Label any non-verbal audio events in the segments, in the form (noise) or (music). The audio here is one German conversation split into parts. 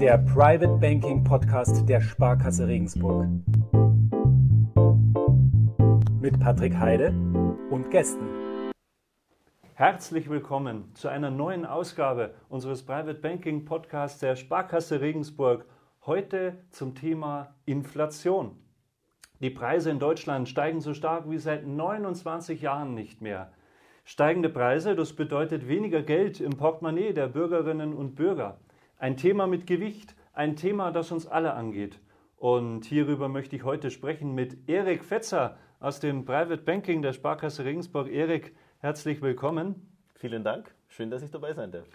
der Private Banking Podcast der Sparkasse Regensburg. Mit Patrick Heide und Gästen. Herzlich willkommen zu einer neuen Ausgabe unseres Private Banking Podcasts der Sparkasse Regensburg. Heute zum Thema Inflation. Die Preise in Deutschland steigen so stark wie seit 29 Jahren nicht mehr. Steigende Preise, das bedeutet weniger Geld im Portemonnaie der Bürgerinnen und Bürger. Ein Thema mit Gewicht, ein Thema, das uns alle angeht. Und hierüber möchte ich heute sprechen mit Erik Fetzer aus dem Private Banking der Sparkasse Regensburg. Erik, herzlich willkommen. Vielen Dank. Schön, dass ich dabei sein darf.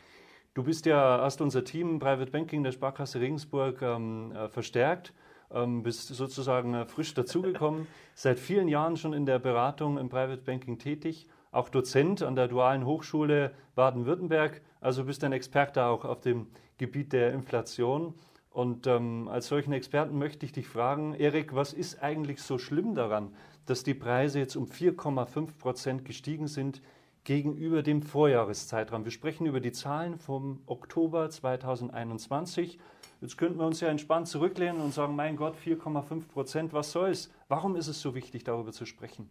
Du bist ja, hast unser Team Private Banking der Sparkasse Regensburg ähm, äh, verstärkt, ähm, bist sozusagen äh, frisch dazugekommen, (laughs) seit vielen Jahren schon in der Beratung im Private Banking tätig, auch Dozent an der Dualen Hochschule Baden-Württemberg, also bist ein Experte auch auf dem Gebiet der Inflation. Und ähm, als solchen Experten möchte ich dich fragen, Erik, was ist eigentlich so schlimm daran, dass die Preise jetzt um 4,5 Prozent gestiegen sind gegenüber dem Vorjahreszeitraum? Wir sprechen über die Zahlen vom Oktober 2021. Jetzt könnten wir uns ja entspannt zurücklehnen und sagen, mein Gott, 4,5 Prozent, was soll's? Warum ist es so wichtig, darüber zu sprechen?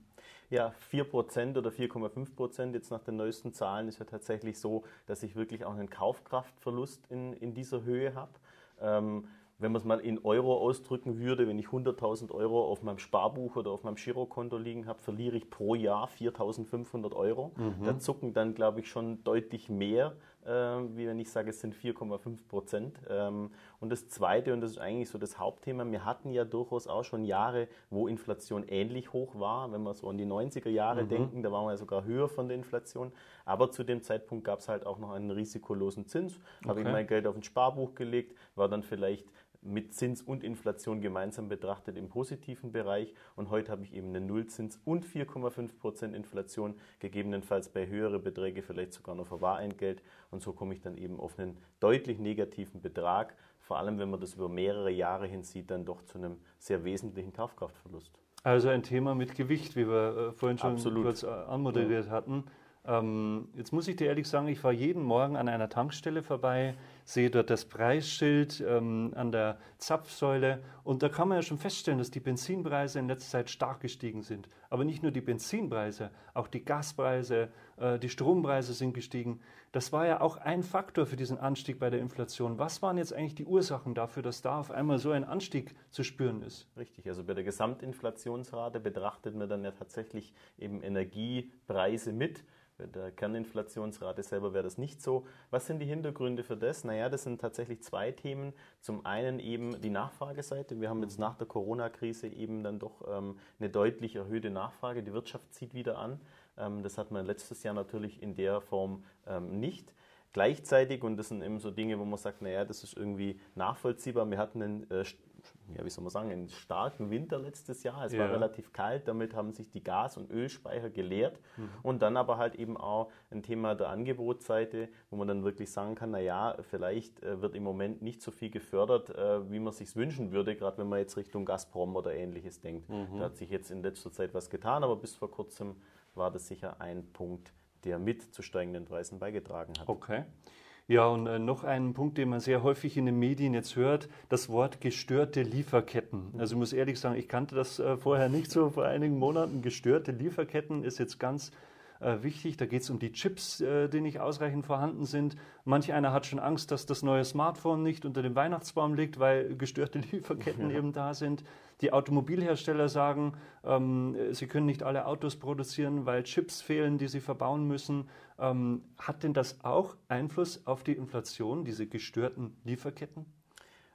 Ja, 4% oder 4,5% jetzt nach den neuesten Zahlen ist ja tatsächlich so, dass ich wirklich auch einen Kaufkraftverlust in, in dieser Höhe habe. Ähm, wenn man es mal in Euro ausdrücken würde, wenn ich 100.000 Euro auf meinem Sparbuch oder auf meinem Girokonto liegen habe, verliere ich pro Jahr 4.500 Euro. Mhm. Da zucken dann, glaube ich, schon deutlich mehr, wie wenn ich sage, es sind 4,5 Prozent. Ähm, und das Zweite, und das ist eigentlich so das Hauptthema, wir hatten ja durchaus auch schon Jahre, wo Inflation ähnlich hoch war. Wenn wir so an die 90er Jahre mhm. denken, da waren wir ja sogar höher von der Inflation. Aber zu dem Zeitpunkt gab es halt auch noch einen risikolosen Zins. Okay. Habe ich mein Geld auf ein Sparbuch gelegt, war dann vielleicht mit Zins und Inflation gemeinsam betrachtet im positiven Bereich. Und heute habe ich eben einen Nullzins und 4,5% Inflation, gegebenenfalls bei höhere Beträge vielleicht sogar noch Verwahreingeld. Und so komme ich dann eben auf einen deutlich negativen Betrag. Vor allem, wenn man das über mehrere Jahre hin sieht, dann doch zu einem sehr wesentlichen Kaufkraftverlust. Also ein Thema mit Gewicht, wie wir äh, vorhin schon Absolut. kurz äh, anmoderiert ja. hatten. Ähm, jetzt muss ich dir ehrlich sagen, ich fahre jeden Morgen an einer Tankstelle vorbei, sehe dort das Preisschild ähm, an der Zapfsäule und da kann man ja schon feststellen, dass die Benzinpreise in letzter Zeit stark gestiegen sind. Aber nicht nur die Benzinpreise, auch die Gaspreise, äh, die Strompreise sind gestiegen. Das war ja auch ein Faktor für diesen Anstieg bei der Inflation. Was waren jetzt eigentlich die Ursachen dafür, dass da auf einmal so ein Anstieg zu spüren ist? Richtig, also bei der Gesamtinflationsrate betrachtet man dann ja tatsächlich eben Energiepreise mit. Bei der Kerninflationsrate selber wäre das nicht so. Was sind die Hintergründe für das? Naja, das sind tatsächlich zwei Themen. Zum einen eben die Nachfrageseite. Wir haben jetzt nach der Corona-Krise eben dann doch ähm, eine deutlich erhöhte Nachfrage. Die Wirtschaft zieht wieder an. Ähm, das hat man letztes Jahr natürlich in der Form ähm, nicht. Gleichzeitig, und das sind eben so Dinge, wo man sagt, naja, das ist irgendwie nachvollziehbar, wir hatten einen äh, ja, wie soll man sagen, einen starken Winter letztes Jahr. Es ja. war relativ kalt, damit haben sich die Gas- und Ölspeicher geleert. Mhm. Und dann aber halt eben auch ein Thema der Angebotsseite, wo man dann wirklich sagen kann, naja, vielleicht äh, wird im Moment nicht so viel gefördert, äh, wie man sich wünschen würde, gerade wenn man jetzt Richtung Gazprom oder ähnliches denkt. Mhm. Da hat sich jetzt in letzter Zeit was getan, aber bis vor kurzem war das sicher ein Punkt, der mit zu steigenden Preisen beigetragen hat. Okay. Ja, und äh, noch ein Punkt, den man sehr häufig in den Medien jetzt hört, das Wort gestörte Lieferketten. Also ich muss ehrlich sagen, ich kannte das äh, vorher nicht so vor einigen Monaten. Gestörte Lieferketten ist jetzt ganz äh, wichtig. Da geht es um die Chips, äh, die nicht ausreichend vorhanden sind. Manch einer hat schon Angst, dass das neue Smartphone nicht unter dem Weihnachtsbaum liegt, weil gestörte (laughs) Lieferketten ja. eben da sind. Die Automobilhersteller sagen, ähm, sie können nicht alle Autos produzieren, weil Chips fehlen, die sie verbauen müssen. Ähm, hat denn das auch Einfluss auf die Inflation, diese gestörten Lieferketten?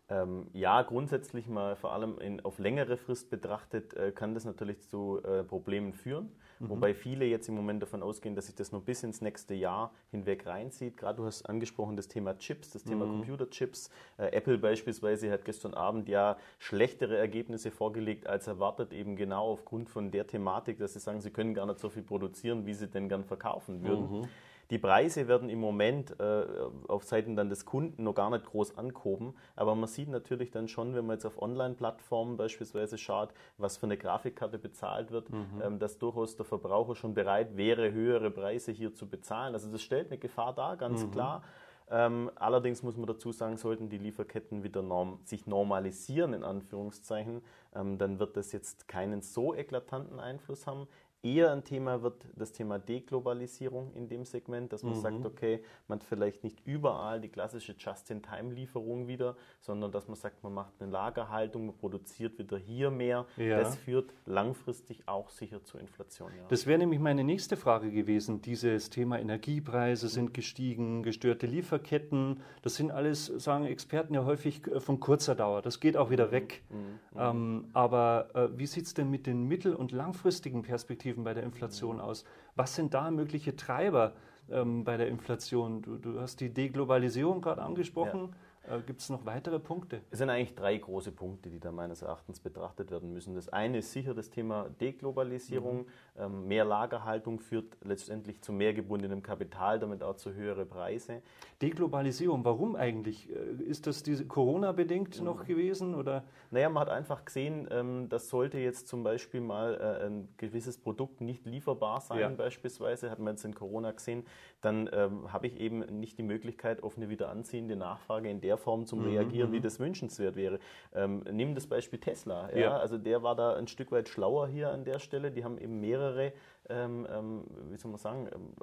Ähm, ja, grundsätzlich mal vor allem in, auf längere Frist betrachtet äh, kann das natürlich zu äh, Problemen führen. Mhm. Wobei viele jetzt im Moment davon ausgehen, dass sich das nur bis ins nächste Jahr hinweg reinzieht. Gerade du hast angesprochen das Thema Chips, das Thema mhm. Computerchips. Äh, Apple beispielsweise hat gestern Abend ja schlechtere Ergebnisse vorgelegt als erwartet, eben genau aufgrund von der Thematik, dass sie sagen, sie können gar nicht so viel produzieren, wie sie denn gern verkaufen würden. Mhm. Die Preise werden im Moment äh, auf Seiten dann des Kunden noch gar nicht groß angehoben, aber man sieht natürlich dann schon, wenn man jetzt auf Online-Plattformen beispielsweise schaut, was für eine Grafikkarte bezahlt wird, mhm. ähm, dass durchaus der Verbraucher schon bereit wäre, höhere Preise hier zu bezahlen. Also das stellt eine Gefahr dar, ganz mhm. klar. Ähm, allerdings muss man dazu sagen, sollten die Lieferketten wieder norm sich normalisieren, in Anführungszeichen, ähm, dann wird das jetzt keinen so eklatanten Einfluss haben. Eher ein Thema wird das Thema Deglobalisierung in dem Segment, dass man mhm. sagt, okay, man hat vielleicht nicht überall die klassische Just-in-Time-Lieferung wieder, sondern dass man sagt, man macht eine Lagerhaltung, man produziert wieder hier mehr. Ja. Das führt langfristig auch sicher zur Inflation. Ja. Das wäre nämlich meine nächste Frage gewesen. Dieses Thema Energiepreise sind gestiegen, gestörte Lieferketten, das sind alles, sagen Experten ja häufig, äh, von kurzer Dauer. Das geht auch wieder mhm. weg. Mhm. Ähm, aber äh, wie sieht es denn mit den mittel- und langfristigen Perspektiven Perspektiven bei der Inflation aus? Was sind da mögliche Treiber ähm, bei der Inflation? Du, du, hast die Deglobalisierung gerade angesprochen. Ja. Äh, Gibt es noch weitere Punkte? Es sind eigentlich drei große Punkte, die da meines Erachtens betrachtet werden müssen. Das eine ist sicher das Thema Deglobalisierung. Mhm. Ähm, mehr Lagerhaltung führt letztendlich zu mehr gebundenem Kapital, damit auch zu höheren Preise. Deglobalisierung, warum eigentlich? Äh, ist das Corona-bedingt mhm. noch gewesen? Oder? Naja, man hat einfach gesehen, ähm, das sollte jetzt zum Beispiel mal äh, ein gewisses Produkt nicht lieferbar sein, ja. beispielsweise, hat man jetzt in Corona gesehen, dann ähm, habe ich eben nicht die Möglichkeit auf eine wieder anziehende Nachfrage in der Form zum mhm, Reagieren, wie mhm. das wünschenswert wäre. Ähm, nimm das Beispiel Tesla. Ja? ja? Also der war da ein Stück weit schlauer hier an der Stelle. Die haben eben mehrere, ähm, ähm, wie soll man sagen, ähm,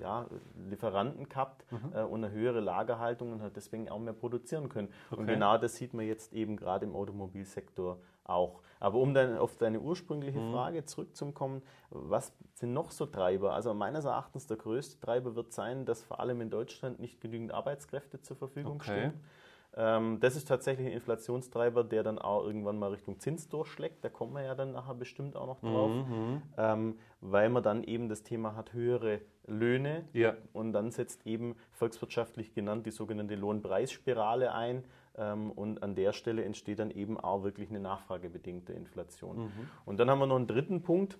ja, Lieferanten gehabt mhm. äh, und eine höhere Lagerhaltung und hat deswegen auch mehr produzieren können. Okay. Und genau das sieht man jetzt eben gerade im Automobilsektor auch. Aber um dann auf deine ursprüngliche mhm. Frage zurückzukommen, was sind noch so Treiber? Also meines Erachtens der größte Treiber wird sein, dass vor allem in Deutschland nicht genügend Arbeitskräfte zur Verfügung okay. stehen. Ähm, das ist tatsächlich ein Inflationstreiber, der dann auch irgendwann mal Richtung Zins durchschlägt. Da kommen wir ja dann nachher bestimmt auch noch drauf, mhm. ähm, weil man dann eben das Thema hat, höhere Löhne ja. und dann setzt eben volkswirtschaftlich genannt die sogenannte Lohnpreisspirale ein. Ähm, und an der Stelle entsteht dann eben auch wirklich eine nachfragebedingte Inflation. Mhm. Und dann haben wir noch einen dritten Punkt,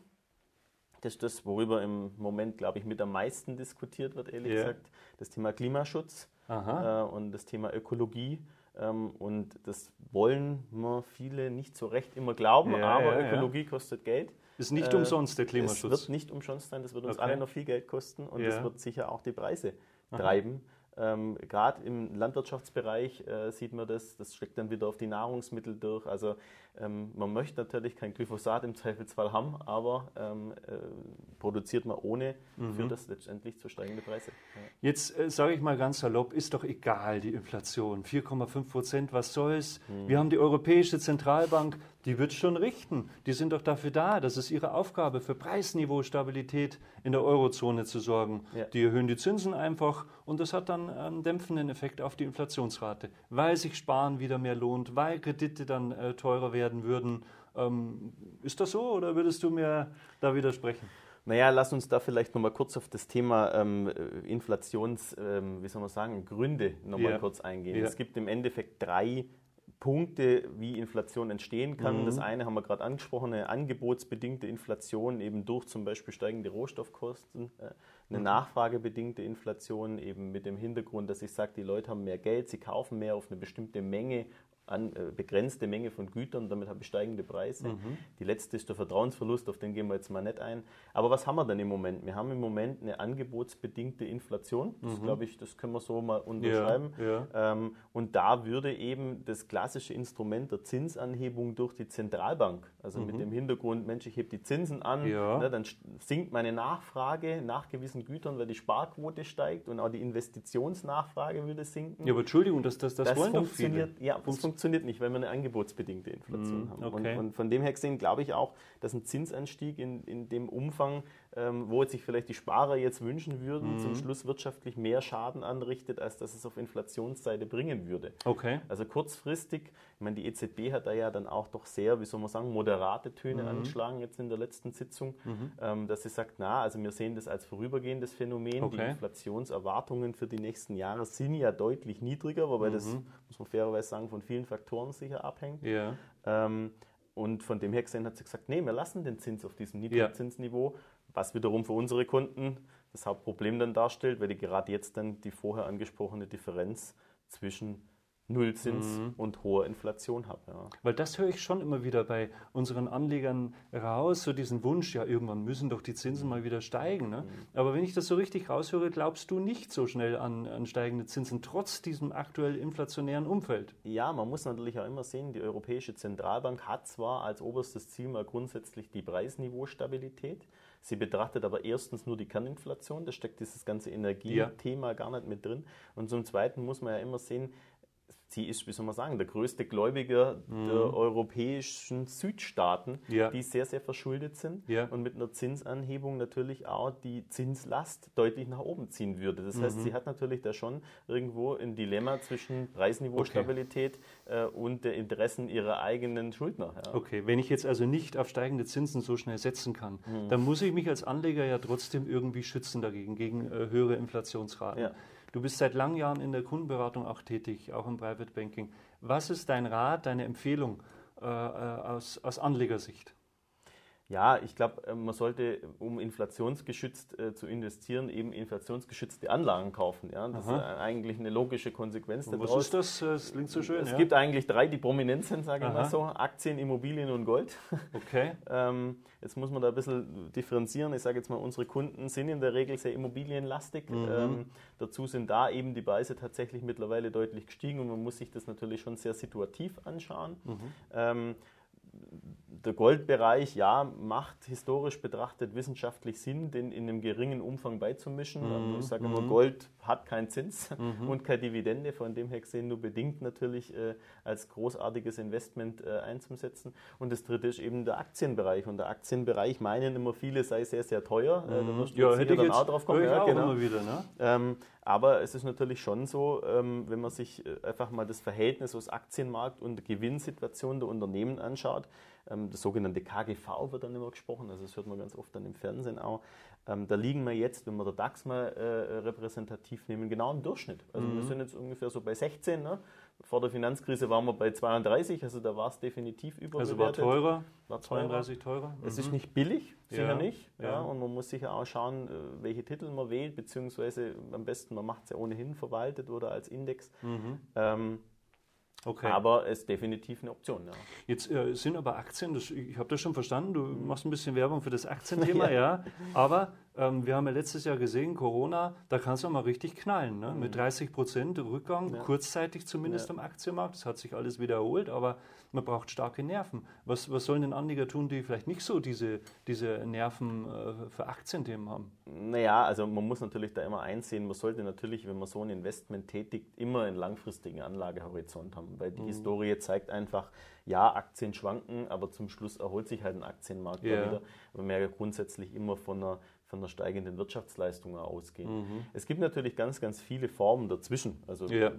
das ist das, worüber im Moment, glaube ich, mit am meisten diskutiert wird, ehrlich yeah. gesagt. Das Thema Klimaschutz äh, und das Thema Ökologie. Ähm, und das wollen wir viele nicht so recht immer glauben, ja, aber ja, Ökologie ja. kostet Geld. Ist nicht äh, umsonst der Klimaschutz. Es wird nicht umsonst sein, das wird uns okay. alle noch viel Geld kosten und das wird sicher auch die Preise Aha. treiben. Ähm, Gerade im Landwirtschaftsbereich äh, sieht man das, das schlägt dann wieder auf die Nahrungsmittel durch. Also ähm, man möchte natürlich kein Glyphosat im Zweifelsfall haben, aber ähm, äh, produziert man ohne, mhm. führt das letztendlich zu steigenden Preisen. Ja. Jetzt äh, sage ich mal ganz salopp, ist doch egal die Inflation, 4,5 Prozent, was soll's? Mhm. Wir haben die Europäische Zentralbank, die wird schon richten. Die sind doch dafür da, das ist ihre Aufgabe, für Preisniveaustabilität in der Eurozone zu sorgen. Ja. Die erhöhen die Zinsen einfach und das hat dann einen dämpfenden Effekt auf die Inflationsrate, weil sich Sparen wieder mehr lohnt, weil Kredite dann äh, teurer werden würden. Ähm, ist das so oder würdest du mir da widersprechen? Naja, lass uns da vielleicht nochmal kurz auf das Thema ähm, Inflations, ähm, wie soll man sagen, Gründe nochmal ja. kurz eingehen. Ja. Es gibt im Endeffekt drei Punkte, wie Inflation entstehen kann. Mhm. Das eine haben wir gerade angesprochen, eine angebotsbedingte Inflation, eben durch zum Beispiel steigende Rohstoffkosten, äh, eine mhm. nachfragebedingte Inflation, eben mit dem Hintergrund, dass ich sage, die Leute haben mehr Geld, sie kaufen mehr auf eine bestimmte Menge an, äh, begrenzte Menge von Gütern, damit habe ich steigende Preise. Mhm. Die letzte ist der Vertrauensverlust, auf den gehen wir jetzt mal nicht ein. Aber was haben wir denn im Moment? Wir haben im Moment eine angebotsbedingte Inflation. Das mhm. glaube ich, das können wir so mal unterschreiben. Ja, ja. Ähm, und da würde eben das klassische Instrument der Zinsanhebung durch die Zentralbank, also mhm. mit dem Hintergrund, Mensch, ich hebe die Zinsen an, ja. ne, dann sinkt meine Nachfrage nach gewissen Gütern, weil die Sparquote steigt und auch die Investitionsnachfrage würde sinken. Ja, aber Entschuldigung, das, das, das, das wollen doch viele. Ja, das funktioniert nicht, weil wir eine angebotsbedingte Inflation mm, haben. Okay. Und, und, von dem her gesehen glaube ich auch, dass ein Zinsanstieg in, in dem Umfang ähm, wo sich vielleicht die Sparer jetzt wünschen würden, mhm. zum Schluss wirtschaftlich mehr Schaden anrichtet, als dass es auf Inflationsseite bringen würde. Okay. Also kurzfristig, ich meine, die EZB hat da ja dann auch doch sehr, wie soll man sagen, moderate Töne mhm. angeschlagen jetzt in der letzten Sitzung, mhm. ähm, dass sie sagt, na, also wir sehen das als vorübergehendes Phänomen. Okay. Die Inflationserwartungen für die nächsten Jahre sind ja deutlich niedriger, wobei das, mhm. muss man fairerweise sagen, von vielen Faktoren sicher abhängt. Ja. Ähm, und von dem her gesehen hat sie gesagt, nee, wir lassen den Zins auf diesem Niedrigzinsniveau, was wiederum für unsere Kunden das Hauptproblem dann darstellt, weil die gerade jetzt dann die vorher angesprochene Differenz zwischen Nullzins mhm. und hohe Inflation habe. Ja. Weil das höre ich schon immer wieder bei unseren Anlegern raus, so diesen Wunsch, ja, irgendwann müssen doch die Zinsen mal wieder steigen. Ne? Mhm. Aber wenn ich das so richtig raushöre, glaubst du nicht so schnell an, an steigende Zinsen, trotz diesem aktuell inflationären Umfeld? Ja, man muss natürlich auch immer sehen, die Europäische Zentralbank hat zwar als oberstes Ziel mal grundsätzlich die Preisniveaustabilität, Sie betrachtet aber erstens nur die Kerninflation, da steckt dieses ganze Energiethema ja. gar nicht mit drin. Und zum Zweiten muss man ja immer sehen, sie ist, wie soll man sagen, der größte Gläubiger mhm. der europäischen Südstaaten, ja. die sehr, sehr verschuldet sind ja. und mit einer Zinsanhebung natürlich auch die Zinslast deutlich nach oben ziehen würde. Das mhm. heißt, sie hat natürlich da schon irgendwo ein Dilemma zwischen Preisniveaustabilität okay. äh, und der Interessen ihrer eigenen Schuldner. Ja. Okay, wenn ich jetzt also nicht auf steigende Zinsen so schnell setzen kann, mhm. dann muss ich mich als Anleger ja trotzdem irgendwie schützen dagegen, gegen äh, höhere Inflationsraten. Du bist seit langen Jahren in der Kundenberatung auch tätig, auch im Private Banking. Was ist dein Rat, deine Empfehlung äh, äh aus, aus Anlegersicht? Ja, ich glaube, äh, man sollte, um inflationsgeschützt äh, zu investieren, eben inflationsgeschützte Anlagen kaufen. Ja? Das Aha. ist eigentlich eine logische Konsequenz daraus. Was ist das? Das klingt so schön. Es ja? gibt eigentlich drei, die prominent sind, sage ich mal so. Aktien, Immobilien und Gold. (laughs) Okay. ähm, jetzt muss man da ein bisschen differenzieren. Ich sage jetzt mal, unsere Kunden sind in der Regel sehr immobilienlastig. Mhm. Ähm, dazu sind da eben die Preise tatsächlich mittlerweile deutlich gestiegen und man muss sich das natürlich schon sehr situativ anschauen. Mhm. Ähm, der Goldbereich, ja, macht historisch betrachtet wissenschaftlich Sinn, den in einem geringen Umfang beizumischen. Mhm. Ich sage immer, mhm. Gold hat keinen Zins mhm. und keine Dividende, von dem her gesehen nur bedingt natürlich äh, als großartiges Investment äh, einzusetzen. Und das dritte ist eben der Aktienbereich. Und der Aktienbereich meinen immer viele, sei sehr, sehr teuer. Äh, da wirst du ja, hätte dann auch drauf kommen. Ja, genau. Wieder, ne? ähm, aber es ist natürlich schon so, ähm, wenn man sich äh, einfach mal das Verhältnis aus Aktienmarkt und Gewinnsituation der Unternehmen anschaut, ähm, das sogenannte KGV wird dann immer gesprochen, also das hört man ganz oft dann im Fernsehen auch. Ähm, da liegen wir jetzt, wenn wir der DAX mal äh, repräsentativ nehmen, genau im Durchschnitt. Also mhm. wir sind jetzt ungefähr so bei 16. Ne? Vor der Finanzkrise waren wir bei 32, also da war es definitiv überbewertet. Also war teurer, war teurer. 32 teurer. Mhm. Es ist mhm. nicht billig, sicher ja, nicht. Ja. ja. Und man muss sicher auch schauen, äh, welche Titel man wählt, beziehungsweise am besten, man macht es ja ohnehin verwaltet oder als Index. Mhm. Ähm, Okay. Aber es ist definitiv eine Option. Ja. Jetzt äh, sind aber Aktien, das, ich habe das schon verstanden, du mhm. machst ein bisschen Werbung für das (laughs) Aktienthema, ja. ja. Aber ähm, wir haben ja letztes Jahr gesehen, Corona, da kann es ja mal richtig knallen. Ne? Mhm. Mit 30 Prozent Rückgang, ja. kurzzeitig zumindest ja. am Aktienmarkt. Das hat sich alles wiederholt, aber man braucht starke Nerven. Was, was sollen denn Anleger tun, die vielleicht nicht so diese, diese Nerven äh, für Aktienthemen haben? Naja, also man muss natürlich da immer einsehen, man sollte natürlich, wenn man so ein Investment tätigt, immer einen langfristigen Anlagehorizont haben, weil die mhm. Historie zeigt einfach, ja, Aktien schwanken, aber zum Schluss erholt sich halt ein Aktienmarkt yeah. wieder. Aber wir ja grundsätzlich immer von einer von einer steigenden Wirtschaftsleistung ausgehen. Mhm. Es gibt natürlich ganz, ganz viele Formen dazwischen, also ja.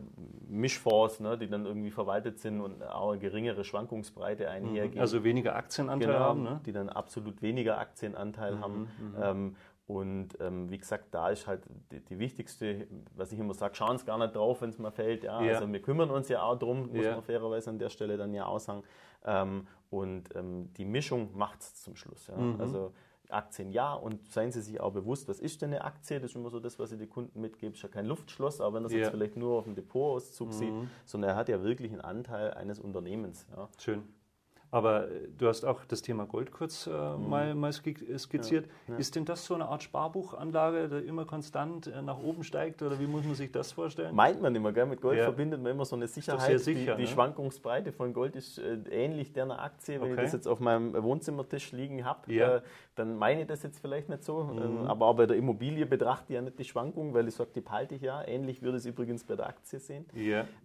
Mischfonds, ne, die dann irgendwie verwaltet sind und auch eine geringere Schwankungsbreite einhergehen. Also weniger Aktienanteil genau, haben, ne? die dann absolut weniger Aktienanteil mhm. haben. Mhm. Ähm, und ähm, wie gesagt, da ist halt die, die, wichtigste, was ich immer sage, schauen Sie gar nicht drauf, wenn es mal fällt. Ja? ja? Also wir kümmern uns ja auch drum, muss ja. man fairerweise an der Stelle dann ja auch sagen. Ähm, und ähm, die Mischung macht es zum Schluss. Ja? Mhm. Also Aktien ja und seien Sie sich auch bewusst, was ist denn eine Aktie? Das ist immer so das, was ich den Kunden mitgebe. Ist ja kein Luftschloss, aber wenn das ja. jetzt vielleicht nur auf dem Depotauszug mhm. sieht, sondern er hat ja wirklich einen Anteil eines Unternehmens. Ja. Schön. Aber äh, du hast auch das Thema Gold kurz äh, mhm. mal, mal, skizziert. Ja, ja. Ist denn das so eine Art Sparbuchanlage, die immer konstant äh, nach oben steigt? Oder wie muss man sich das vorstellen? Meint man immer, gell? mit Gold ja. verbindet man immer so eine Sicherheit. Sicher, die, die ne? Schwankungsbreite von Gold ist äh, ähnlich der einer Aktie. Wenn okay. ich das jetzt auf meinem Wohnzimmertisch liegen habe, äh, dann meine ich das jetzt vielleicht nicht so. Mhm. Ähm, aber auch bei der Immobilie betrachte ich ja nicht die Schwankung, weil ich sage, die behalte ich ja. Ähnlich würde es übrigens bei der Aktie sehen.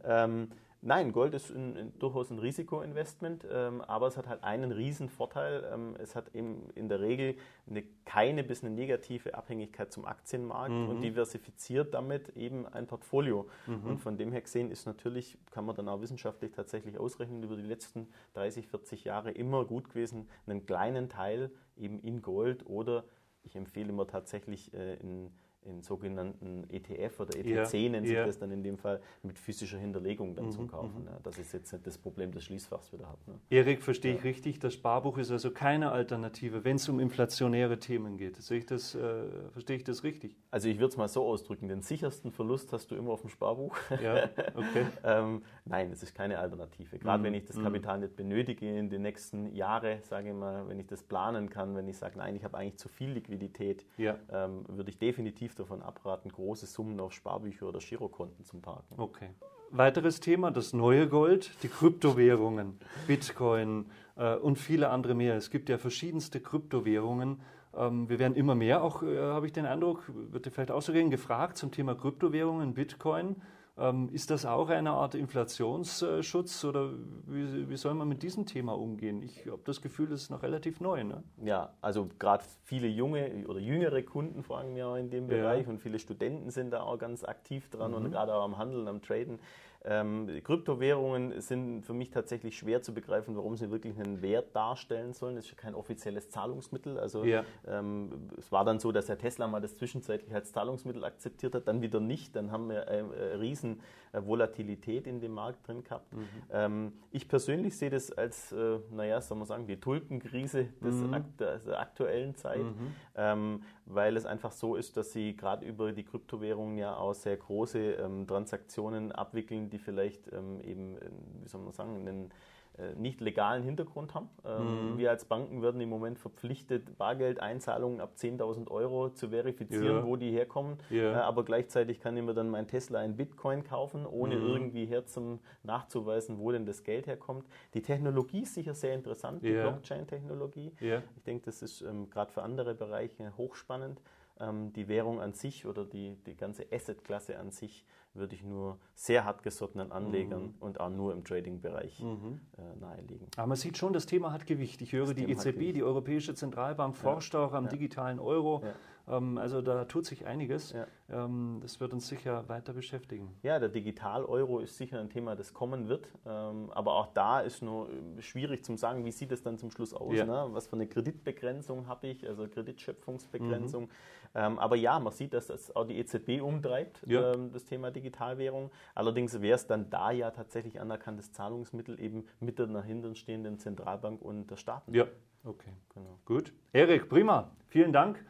Ähm, Nein, Gold ist ein, ein, durchaus ein Risikoinvestment, ähm, aber es hat halt einen riesen Vorteil. Ähm, es hat eben in der Regel eine, keine bis eine negative Abhängigkeit zum Aktienmarkt mhm. und diversifiziert damit eben ein Portfolio. Mhm. Und von dem her gesehen ist natürlich, kann man dann auch wissenschaftlich tatsächlich ausrechnen, über die letzten 30, 40 Jahre immer gut gewesen, einen kleinen Teil eben in Gold oder ich empfehle immer tatsächlich äh, in in sogenannten ETF oder ETC Ja, nennt sich ja. das dann in dem Fall, mit physischer Hinterlegung dann Mhm, zum Kaufen. Ja, dass ich jetzt nicht das Problem des Schließfachs wieder habe. Ne? Erik, verstehe ich richtig, das Sparbuch ist also keine Alternative, wenn es um inflationäre Themen geht. Sehe ich das, äh, verstehe ich das richtig? Also ich würde es mal so ausdrücken, den sichersten Verlust hast du immer auf dem Sparbuch. Ja, okay. (laughs) ähm, nein, es ist keine Alternative. Gerade Mhm, wenn ich das mhm. Kapital nicht benötige in den nächsten Jahren, sage ich mal, wenn ich das planen kann, wenn ich sage, nein, ich habe eigentlich zu viel Liquidität, Ja, ähm, würde ich definitiv davon abraten, große Summen auf Sparbücher oder Girokonten zu parken. okay. Weiteres Thema, das neue Gold, die Kryptowährungen, Bitcoin äh, und viele andere mehr. Es gibt ja verschiedenste Kryptowährungen. Ähm, wir werden immer mehr, auch äh, habe ich den Eindruck, wird dir vielleicht auch so gehen, gefragt zum Thema Kryptowährungen, Bitcoin. Ähm, ist das auch eine Art Inflationsschutz oder wie, wie soll man mit diesem Thema umgehen? Ich habe das Gefühl, das ist noch relativ neu. Ne? Ja, also gerade viele junge oder jüngere Kunden fragen mir auch in dem Ja. Bereich und viele Studenten sind da auch ganz aktiv dran und Mhm. gerade auch am Handeln, am Traden. Ähm, Kryptowährungen sind für mich tatsächlich schwer zu begreifen, warum sie wirklich einen Wert darstellen sollen. Das ist ja kein offizielles Zahlungsmittel. Also Ja. ähm, es war dann so, dass der Tesla mal das zwischenzeitlich als Zahlungsmittel akzeptiert hat, dann wieder nicht. Dann haben wir äh, äh, riesen äh, Volatilität in dem Markt drin gehabt. Mhm. Ähm, ich persönlich sehe das als, äh, naja, soll man sagen, die Tulpenkrise des Mhm. Akt der, der aktuellen Zeit, Mhm. ähm, weil es einfach so ist, dass sie gerade über die Kryptowährungen ja auch sehr große ähm, Transaktionen abwickeln, die vielleicht ähm, eben, äh, wie soll man sagen, einen äh, nicht legalen Hintergrund haben. Ähm, Mhm. Wir als Banken werden im Moment verpflichtet, Bargeldeinzahlungen ab 10.000 Euro zu verifizieren, Ja. wo die herkommen. Ja. Äh, aber gleichzeitig kann ich mir dann mein Tesla in Bitcoin kaufen, ohne Mhm. irgendwie herzum nachzuweisen, wo denn das Geld herkommt. Die Technologie ist sicher sehr interessant, die Ja. Blockchain-Technologie. Ich denke, das ist ähm, gerade für andere Bereiche hochspannend. Ähm, die Währung an sich oder die, die ganze Asset-Klasse an sich würde ich nur sehr hartgesottenen Anlegern Mhm. und auch nur im Trading-Bereich Mhm. äh, nahelegen. Aber man sieht schon, das Thema hat Gewicht. Ich höre, Das die Thema EZB, die Europäische Zentralbank, forscht auch am Ja. digitalen Euro. Ja. Ähm, also da tut sich einiges. Ja. Ähm, das wird uns sicher weiter beschäftigen. Ja, der Digital-Euro ist sicher ein Thema, das kommen wird. Ähm, aber auch da ist nur äh, schwierig zu sagen, wie sieht es dann zum Schluss aus. Ja. Ne? Was für eine Kreditbegrenzung habe ich, also Kreditschöpfungsbegrenzung. Mhm. Aber ja, man sieht, dass das auch die EZB umtreibt, Ja. das Thema Digitalwährung. Allerdings wäre es dann da ja tatsächlich anerkanntes Zahlungsmittel eben mit der dahinter stehenden Zentralbank und der Staaten. Ja, okay. Genau. Gut. Erik, prima. Vielen Dank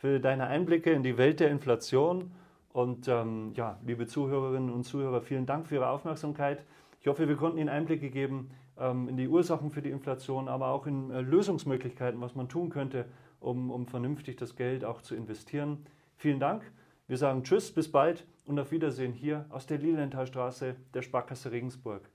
für deine Einblicke in die Welt der Inflation. Und ähm, ja, liebe Zuhörerinnen und Zuhörer, vielen Dank für Ihre Aufmerksamkeit. Ich hoffe, wir konnten Ihnen Einblicke geben ähm, in die Ursachen für die Inflation, aber auch in äh, Lösungsmöglichkeiten, was man tun könnte, um, um vernünftig das Geld auch zu investieren. Vielen Dank. Wir sagen Tschüss, bis bald und auf Wiedersehen hier aus der Lilienthalstraße der Sparkasse Regensburg.